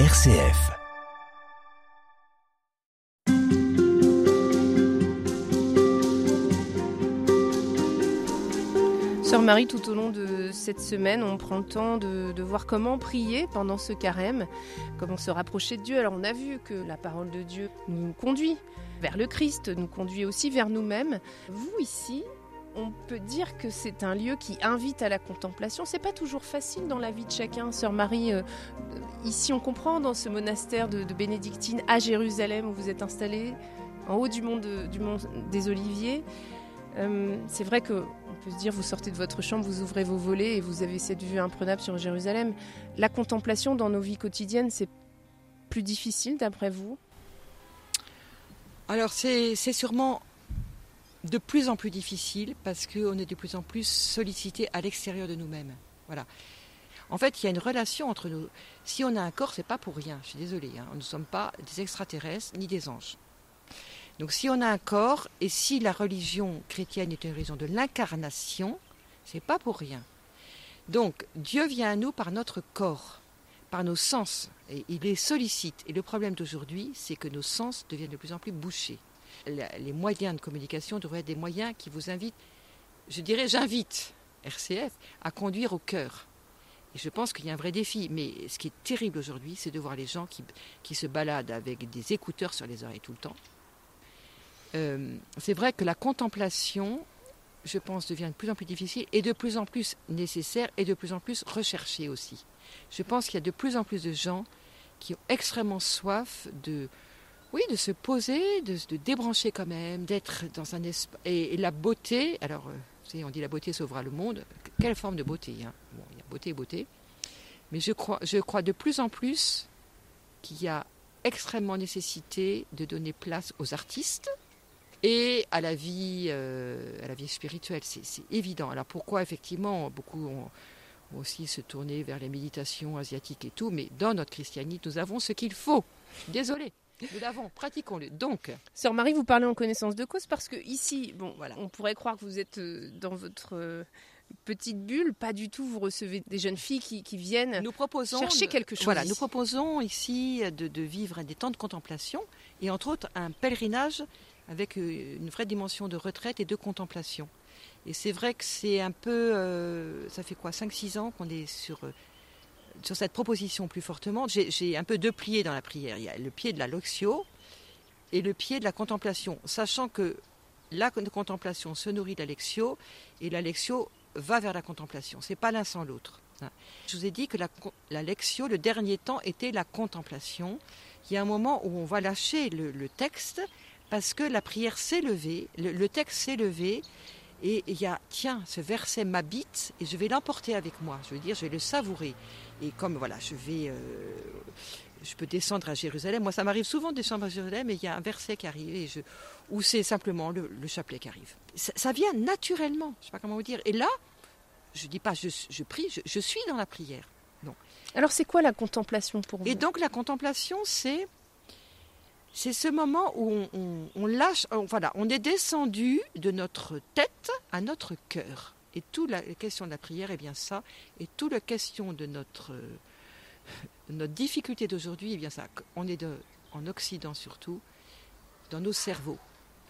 RCF. Sœur Marie, tout au long de cette semaine, on prend le temps de, voir comment prier pendant ce carême, comment se rapprocher de Dieu. Alors on a vu que la parole de Dieu nous conduit vers le Christ, nous conduit aussi vers nous-mêmes. Vous ici, on peut dire que c'est un lieu qui invite à la contemplation. C'est pas toujours facile dans la vie de chacun. Sœur Marie, euh, ici on comprend dans ce monastère de, de, Bénédictine à Jérusalem où vous êtes installée, en haut du mont, de, du mont des Oliviers. Euh, c'est vrai que on peut se dire, vous sortez de votre chambre, vous ouvrez vos volets et vous avez cette vue imprenable sur Jérusalem. La contemplation dans nos vies quotidiennes, c'est plus difficile d'après vous? Alors c'est sûrement de plus en plus difficile parce qu'on est de plus en plus sollicité à l'extérieur de nous-mêmes. Voilà. En fait, il y a une relation entre nous. Si on a un corps, c'est pas pour rien. Je suis désolée. Hein. Nous ne sommes pas des extraterrestres ni des anges. Donc, si on a un corps et si la religion chrétienne est une religion de l'incarnation, c'est pas pour rien. Donc, Dieu vient à nous par notre corps, par nos sens, et il les sollicite. Et le problème d'aujourd'hui, c'est que nos sens deviennent de plus en plus bouchés les moyens de communication devraient être des moyens qui vous invitent, je dirais, j'invite RCF à conduire au cœur. Et je pense qu'il y a un vrai défi. Mais ce qui est terrible aujourd'hui, c'est de voir les gens qui, qui, se baladent avec des écouteurs sur les oreilles tout le temps. Euh, c'est vrai que la contemplation, je pense, devient de plus en plus difficile et de plus en plus nécessaire et de plus en plus recherchée aussi. Je pense qu'il y a de plus en plus de gens qui ont extrêmement soif de, oui, de se poser, de se débrancher quand même, d'être dans un espace. Et, la beauté, alors, euh, on dit la beauté sauvera le monde. Quelle forme de beauté hein? Bon, il y a beauté et beauté. Mais je crois, je crois de plus en plus qu'il y a extrêmement nécessité de donner place aux artistes et à la vie, euh, à la vie spirituelle. C'est évident. Alors pourquoi effectivement beaucoup ont, aussi se tourné vers les méditations asiatiques et tout, mais dans notre christianisme, nous avons ce qu'il faut. Désolé. Nous l'avons, pratiquons-le. Donc, Sœur Marie, vous parlez en connaissance de cause parce que ici, bon, voilà, on pourrait croire que vous êtes euh, dans votre euh, petite bulle, pas du tout. Vous recevez des jeunes filles qui, qui viennent nous proposons chercher quelque chose. Voilà, ici. nous proposons ici de, de, vivre des temps de contemplation et entre autres un pèlerinage avec euh, une vraie dimension de retraite et de contemplation. Et c'est vrai que c'est un peu, euh, ça fait quoi, 5-6 ans qu'on est sur sur cette proposition plus fortement, j'ai un peu deux pliés dans la prière. Il y a le pied de la loxio et le pied de la contemplation, sachant que la contemplation se nourrit de la et la va vers la contemplation. C'est pas l'un sans l'autre. Je vous ai dit que la, la le dernier temps, était la contemplation. Il y a un moment où on va lâcher le, le texte parce que la prière s'est levée, le, le texte s'est levé et il y a, tiens, ce verset m'habite et je vais l'emporter avec moi. Je veux dire, je vais le savourer. Et comme voilà, je vais, euh, je peux descendre à Jérusalem. Moi, ça m'arrive souvent de descendre à Jérusalem et il y a un verset qui arrive et je, ou c'est simplement le, le, chapelet qui arrive. Ça, ça, vient naturellement. Je sais pas comment vous dire. Et là, je dis pas, je, je prie, je, je, suis dans la prière. Non. Alors, c'est quoi la contemplation pour vous? Et donc, la contemplation, c'est c'est ce moment où on, on, lâche, on, voilà, on est descendu de notre tête à notre cœur. Et toute la question de la prière est bien ça. Et toute la question de notre, de notre difficulté d'aujourd'hui est bien ça. On est de, en Occident surtout, dans nos cerveaux.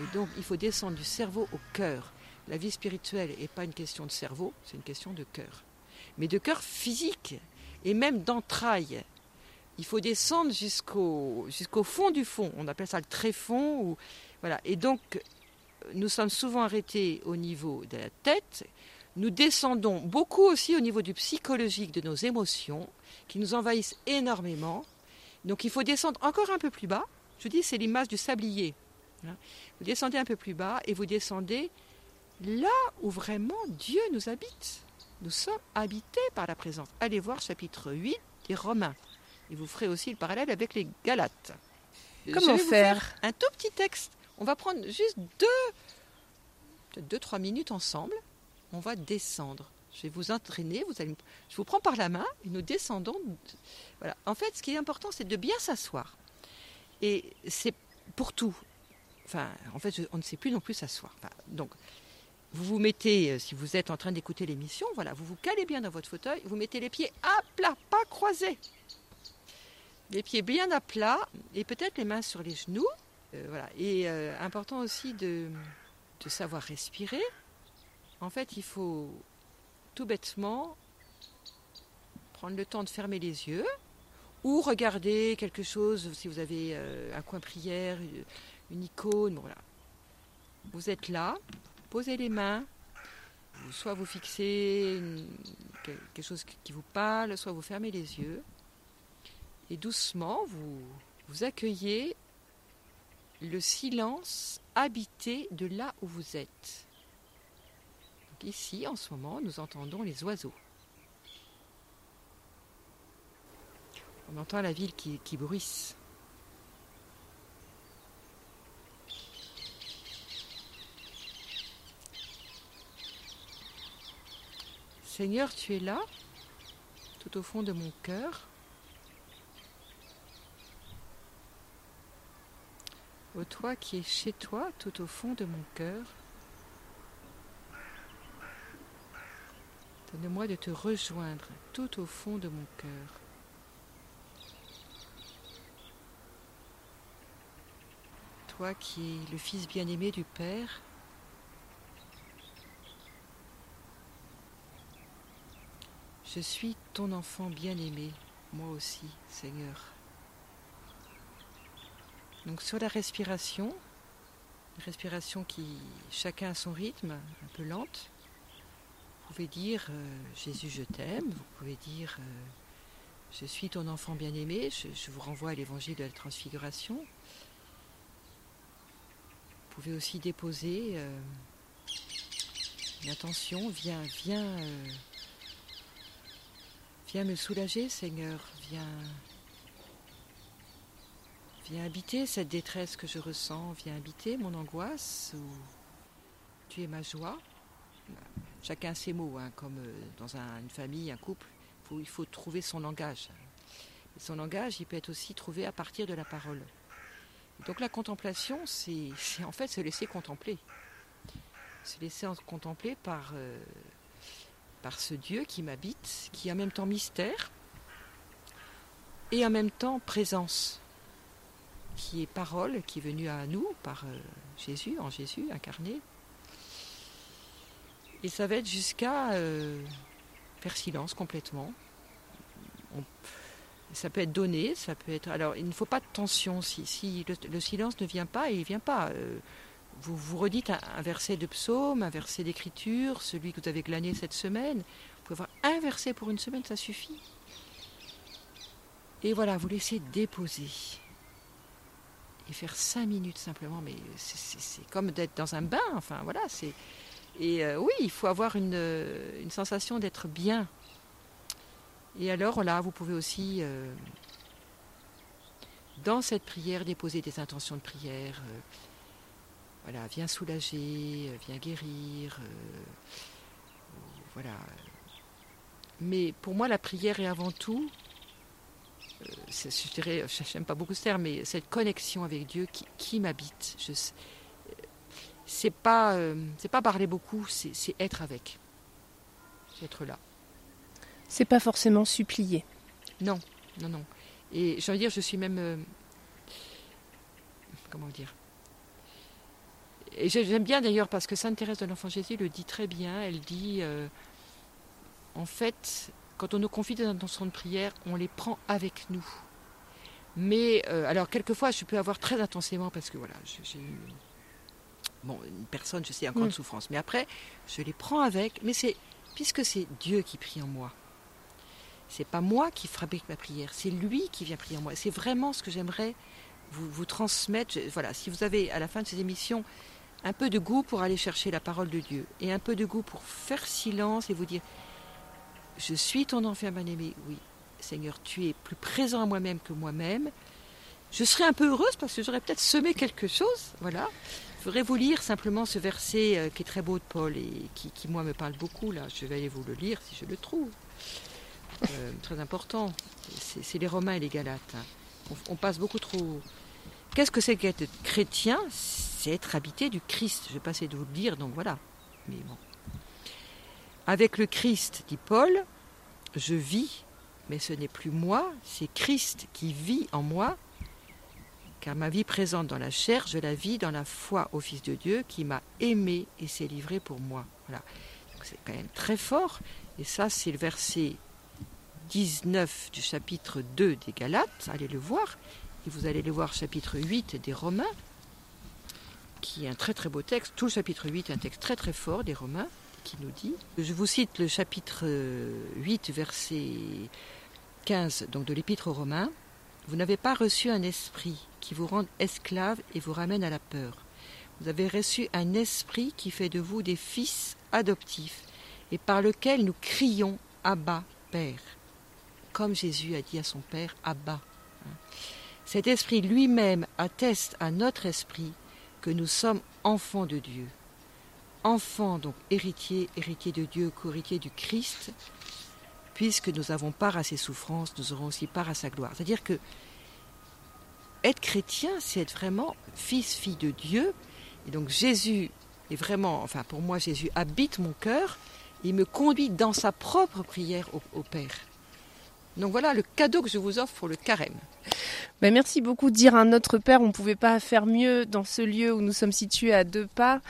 Et donc il faut descendre du cerveau au cœur. La vie spirituelle n'est pas une question de cerveau, c'est une question de cœur. Mais de cœur physique et même d'entrailles il faut descendre jusqu'au jusqu'au fond du fond. On appelle ça le tréfond. Ou, voilà. Et donc, nous sommes souvent arrêtés au niveau de la tête. Nous descendons beaucoup aussi au niveau du psychologique de nos émotions, qui nous envahissent énormément. Donc, il faut descendre encore un peu plus bas. Je vous dis, c'est l'image du sablier. Vous descendez un peu plus bas et vous descendez là où vraiment Dieu nous habite. Nous sommes habités par la présence. Allez voir chapitre 8 des Romains. Et vous ferez aussi le parallèle avec les Galates. Comment faire Un tout petit texte. On va prendre juste deux, peut-être deux, trois minutes ensemble. On va descendre. Je vais vous entraîner. Vous allez, je vous prends par la main et nous descendons. Voilà. En fait, ce qui est important, c'est de bien s'asseoir. Et c'est pour tout. Enfin, en fait, on ne sait plus non plus s'asseoir. Enfin, donc, vous vous mettez, si vous êtes en train d'écouter l'émission, voilà, vous vous calez bien dans votre fauteuil, vous mettez les pieds à plat, pas croisés. Les pieds bien à plat et peut-être les mains sur les genoux. Euh, voilà. Et euh, important aussi de, savoir respirer. En fait, il faut tout bêtement prendre le temps de fermer les yeux ou regarder quelque chose si vous avez euh, un coin prière, une icône. voilà. Vous êtes là, posez les mains, soit vous fixez quelque chose qui vous parle, soit vous fermez les yeux et doucement vous, accueillez le silence habité de là où vous êtes. ici, en ce moment, nous entendons les oiseaux. On entend la ville qui, qui bruisse. Seigneur, tu es là, tout au fond de mon cœur. Ô toi qui es chez toi, tout au fond de mon cœur. Donne-moi de te rejoindre tout au fond de mon cœur. Toi qui es le Fils bien-aimé du Père, Je suis ton enfant bien-aimé, moi aussi, Seigneur. Donc sur la respiration, une respiration qui, chacun a son rythme, un peu lente, vous pouvez dire euh, Jésus, je t'aime, vous pouvez dire euh, Je suis ton enfant bien-aimé, je, vous renvoie à l'évangile de la transfiguration. Vous pouvez aussi déposer euh, une attention, viens, viens Viens me soulager, Seigneur. Viens, viens habiter cette détresse que je ressens. Viens habiter mon angoisse. Ou tu es ma joie. Chacun ses mots, hein, comme euh, dans une famille, un couple. il faut trouver son langage. son langage, il peut être aussi trouvé à partir de la parole. Donc la contemplation, c'est en fait se laisser contempler. Se laisser contempler par euh, par ce Dieu qui m'habite, qui est en même temps mystère et en même temps présence, qui est parole, qui est venue à nous par euh, Jésus, en Jésus incarné. Et ça va être jusqu'à euh, faire silence complètement. ça peut être donné, ça peut être. Alors, il ne faut pas de tension. Si, le, silence ne vient pas, il ne vient pas. Euh, vous vous redites un, verset de psaume, un verset d'écriture, celui que vous avez glané cette semaine. Vous pouvez avoir un verset pour une semaine, ça suffit. Et voilà, vous laissez déposer. Faire cinq minutes simplement, mais c'est comme d'être dans un bain, enfin voilà. c'est Et euh, oui, il faut avoir une, une sensation d'être bien. Et alors là, vous pouvez aussi, euh, dans cette prière, déposer des intentions de prière. Euh, voilà, viens soulager, euh, viens guérir. Euh, voilà. Mais pour moi, la prière est avant tout, euh, je dirais, j'aime pas beaucoup ce terme, mais cette connexion avec Dieu qui, m'habite. C'est pas, c'est pas parler beaucoup, c'est être avec, c'est être là. C'est pas forcément supplier. Non, non, non. Et j'ai envie de dire, je suis même, comment dire, et j'aime bien d'ailleurs parce que Sainte Thérèse de l'Enfant Jésus le dit très bien. Elle dit euh, en fait, quand on nous confie des intentions de prière, on les prend avec nous. Mais euh, alors quelquefois, je peux avoir très intensément parce que voilà, j'ai eu bon une personne, je sais, en grande mm. souffrance. Mais après, je les prends avec. Mais c'est puisque c'est Dieu qui prie en moi. C'est pas moi qui fabrique ma prière, c'est lui qui vient prier en moi. C'est vraiment ce que j'aimerais vous, vous transmettre. Voilà, si vous avez à la fin de ces émissions un peu de goût pour aller chercher la parole de Dieu et un peu de goût pour faire silence et vous dire Je suis ton enfant bien-aimé. Oui, Seigneur, tu es plus présent à moi-même que moi-même. Je serais un peu heureuse parce que j'aurais peut-être semé quelque chose. Voilà. Je voudrais vous lire simplement ce verset euh, qui est très beau de Paul et qui, moi, me parle beaucoup. Là, je vais aller vous le lire si je le trouve. Euh, très important. C'est les Romains et les Galates. Hein. On, passe beaucoup trop. Qu'est-ce que c'est qu'être chrétien? C'est être habité du Christ. Je vais passer de vous le dire, donc voilà. Mais bon. Avec le Christ, dit Paul, je vis mais ce n'est plus moi, c'est Christ qui vit en moi, car ma vie présente dans la chair, je la vis dans la foi au Fils de Dieu qui m'a aimé et s'est livré pour moi. Voilà. C'est quand même très fort, et ça c'est le verset 19 du chapitre 2 des Galates, allez le voir, et vous allez le voir chapitre 8 des Romains, qui est un très très beau texte, tout le chapitre 8 est un texte très très fort des Romains, qui nous dit, je vous cite le chapitre 8, verset 15 donc de l'Épître aux Romains, vous n'avez pas reçu un esprit qui vous rende esclave et vous ramène à la peur. Vous avez reçu un esprit qui fait de vous des fils adoptifs et par lequel nous crions Abba, Père. Comme Jésus a dit à son Père Abba. Cet esprit lui-même atteste à notre esprit que nous sommes enfants de Dieu. Enfants, donc héritiers, héritiers de Dieu, co-héritiers du Christ, puisque nous avons part à ses souffrances, nous aurons aussi part à sa gloire. C'est-à-dire que être chrétien, c'est être vraiment fils, fille de Dieu. Et donc Jésus est vraiment, enfin pour moi, Jésus habite mon cœur, il me conduit dans sa propre prière au, Père. Donc voilà le cadeau que je vous offre pour le carême. Ben merci beaucoup. Dire à notre Père, on ne pouvait pas faire mieux dans ce lieu où nous sommes situés à deux pas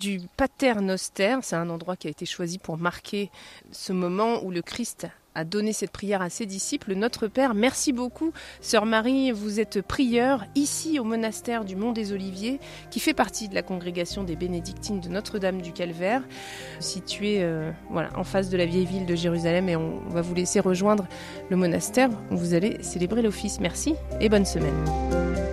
du Pater Noster. C'est un endroit qui a été choisi pour marquer ce moment où le Christ a donné cette prière à ses disciples. Notre Père, merci beaucoup. Sœur Marie, vous êtes prieure ici au monastère du Mont des Oliviers, qui fait partie de la congrégation des bénédictines de Notre-Dame du Calvaire, située euh, en face de la vieille ville de Jérusalem. Et on va vous laisser rejoindre le monastère où vous allez célébrer l'office. Merci et bonne semaine.